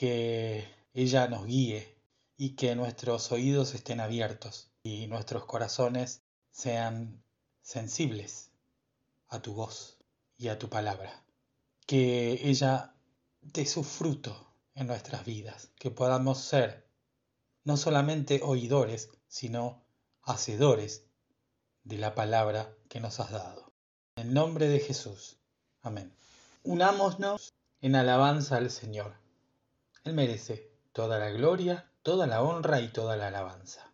que ella nos guíe y que nuestros oídos estén abiertos y nuestros corazones sean sensibles a tu voz y a tu palabra. Que ella dé su fruto en nuestras vidas, que podamos ser no solamente oidores, sino hacedores de la palabra que nos has dado. En nombre de Jesús. Amén. Unámonos en alabanza al Señor él merece toda la gloria, toda la honra y toda la alabanza.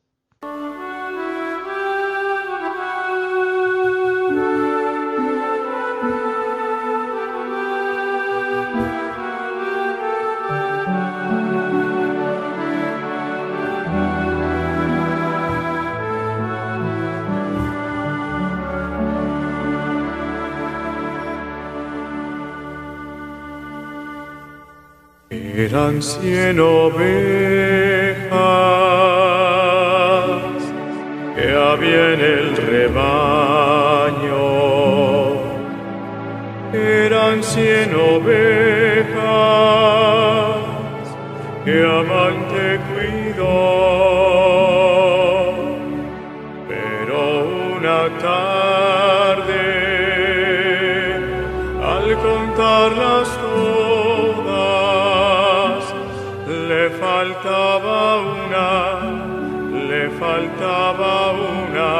Eran cien ovejas que había en el rebaño. Eran cien ovejas que amante cuidó. Faltaba una, le faltaba una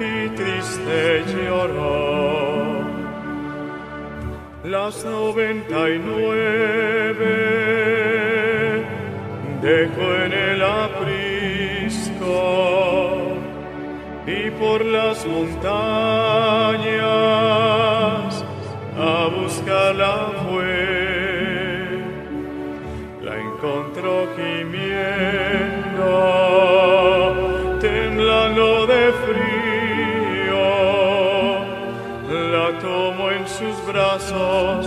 y triste lloró. Las noventa y nueve dejó en el aprisco y por las montañas a buscarla fue encontró brazos,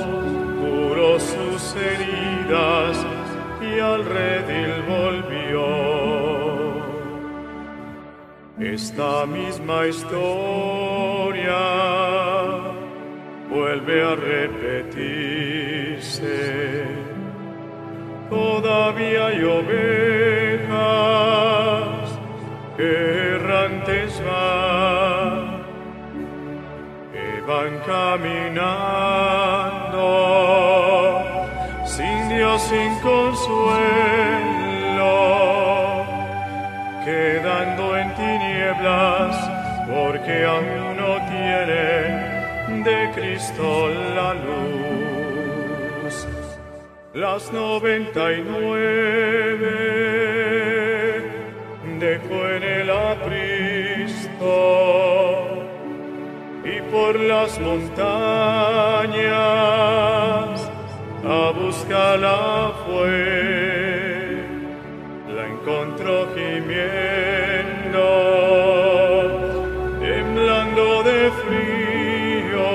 curó sus heridas y al redil volvió. Esta misma historia vuelve a repetirse todavía hay que caminando sin Dios, sin consuelo, quedando en tinieblas porque aún no tienen de Cristo la luz. Las noventa y nueve dejó por las montañas a buscarla fue, la encontró gimiendo, temblando de frío,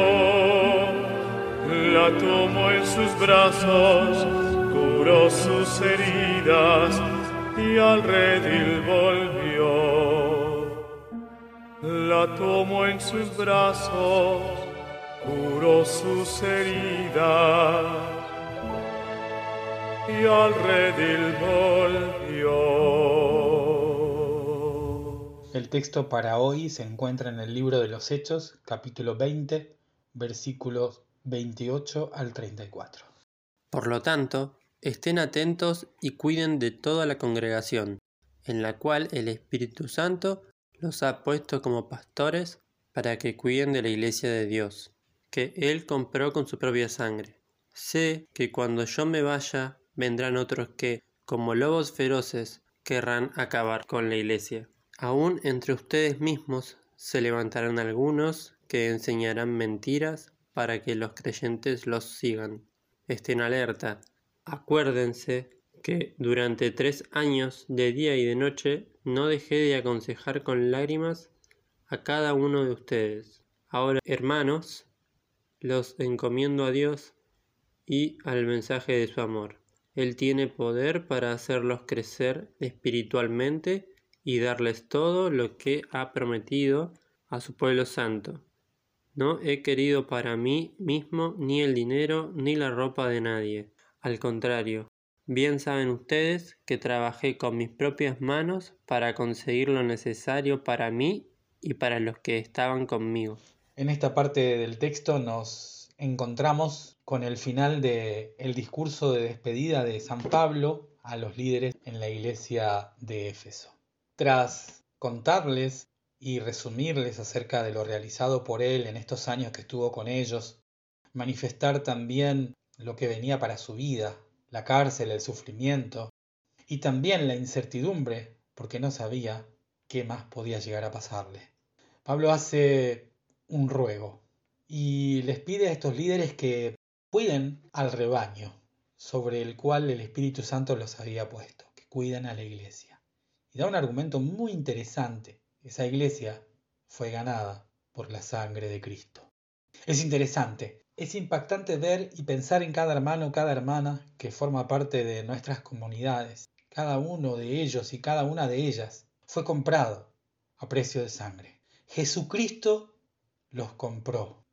la tomó en sus brazos curó sus heridas y al redil volvió. La tomó en sus brazos, curó sus heridas y al redil volvió. El texto para hoy se encuentra en el libro de los Hechos, capítulo 20, versículos 28 al 34. Por lo tanto, Estén atentos y cuiden de toda la congregación, en la cual el Espíritu Santo los ha puesto como pastores para que cuiden de la iglesia de Dios, que Él compró con su propia sangre. Sé que cuando yo me vaya, vendrán otros que, como lobos feroces, querrán acabar con la iglesia. Aún entre ustedes mismos se levantarán algunos que enseñarán mentiras para que los creyentes los sigan. Estén alerta Acuérdense que durante tres años de día y de noche no dejé de aconsejar con lágrimas a cada uno de ustedes. Ahora, hermanos, los encomiendo a Dios y al mensaje de su amor. Él tiene poder para hacerlos crecer espiritualmente y darles todo lo que ha prometido a su pueblo santo. No he querido para mí mismo ni el dinero ni la ropa de nadie. Al contrario, bien saben ustedes que trabajé con mis propias manos para conseguir lo necesario para mí y para los que estaban conmigo. En esta parte del texto nos encontramos con el final del el discurso de despedida de San Pablo a los líderes en la iglesia de Éfeso. Tras contarles y resumirles acerca de lo realizado por él en estos años que estuvo con ellos, manifestar también lo que venía para su vida, la cárcel, el sufrimiento y también la incertidumbre, porque no sabía qué más podía llegar a pasarle. Pablo hace un ruego y les pide a estos líderes que cuiden al rebaño sobre el cual el Espíritu Santo los había puesto, que cuiden a la iglesia. Y da un argumento muy interesante. Esa iglesia fue ganada por la sangre de Cristo. Es interesante, es impactante ver y pensar en cada hermano, cada hermana que forma parte de nuestras comunidades. Cada uno de ellos y cada una de ellas fue comprado a precio de sangre. Jesucristo los compró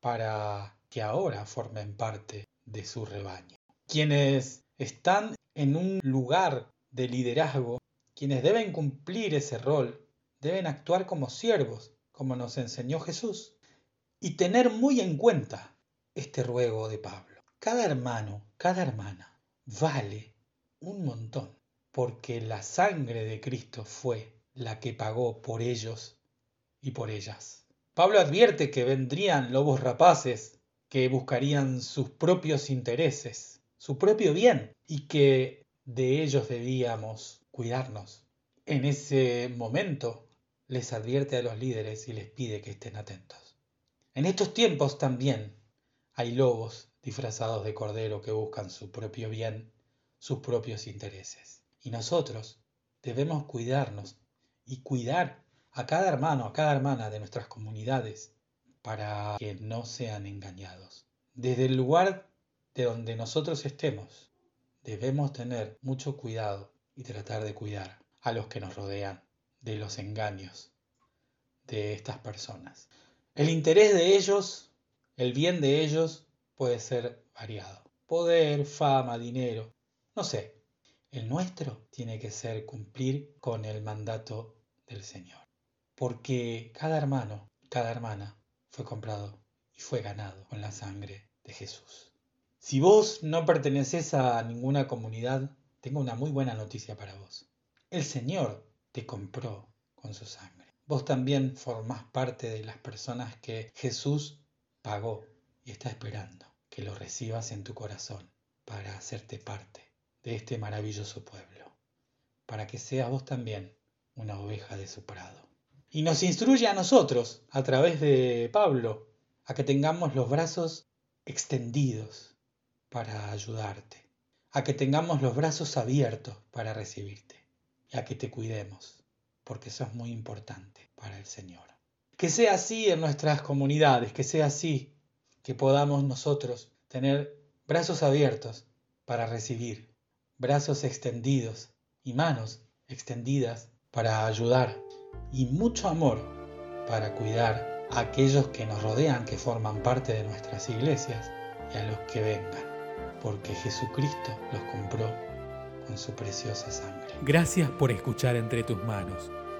para que ahora formen parte de su rebaño. Quienes están en un lugar de liderazgo, quienes deben cumplir ese rol, deben actuar como siervos, como nos enseñó Jesús, y tener muy en cuenta este ruego de Pablo. Cada hermano, cada hermana vale un montón, porque la sangre de Cristo fue la que pagó por ellos y por ellas. Pablo advierte que vendrían lobos rapaces que buscarían sus propios intereses, su propio bien, y que de ellos debíamos cuidarnos. En ese momento les advierte a los líderes y les pide que estén atentos. En estos tiempos también hay lobos disfrazados de cordero que buscan su propio bien, sus propios intereses. Y nosotros debemos cuidarnos y cuidar a cada hermano, a cada hermana de nuestras comunidades para que no sean engañados. Desde el lugar de donde nosotros estemos, debemos tener mucho cuidado y tratar de cuidar a los que nos rodean de los engaños de estas personas. El interés de ellos, el bien de ellos puede ser variado. Poder, fama, dinero, no sé. El nuestro tiene que ser cumplir con el mandato del Señor porque cada hermano, cada hermana fue comprado y fue ganado con la sangre de Jesús. Si vos no perteneces a ninguna comunidad, tengo una muy buena noticia para vos. El Señor te compró con su sangre. Vos también formás parte de las personas que Jesús pagó y está esperando que lo recibas en tu corazón para hacerte parte de este maravilloso pueblo, para que seas vos también una oveja de su prado. Y nos instruye a nosotros, a través de Pablo, a que tengamos los brazos extendidos para ayudarte, a que tengamos los brazos abiertos para recibirte, y a que te cuidemos, porque eso es muy importante para el Señor. Que sea así en nuestras comunidades, que sea así, que podamos nosotros tener brazos abiertos para recibir, brazos extendidos y manos extendidas para ayudar y mucho amor para cuidar a aquellos que nos rodean, que forman parte de nuestras iglesias y a los que vengan, porque Jesucristo los compró con su preciosa sangre. Gracias por escuchar Entre tus manos,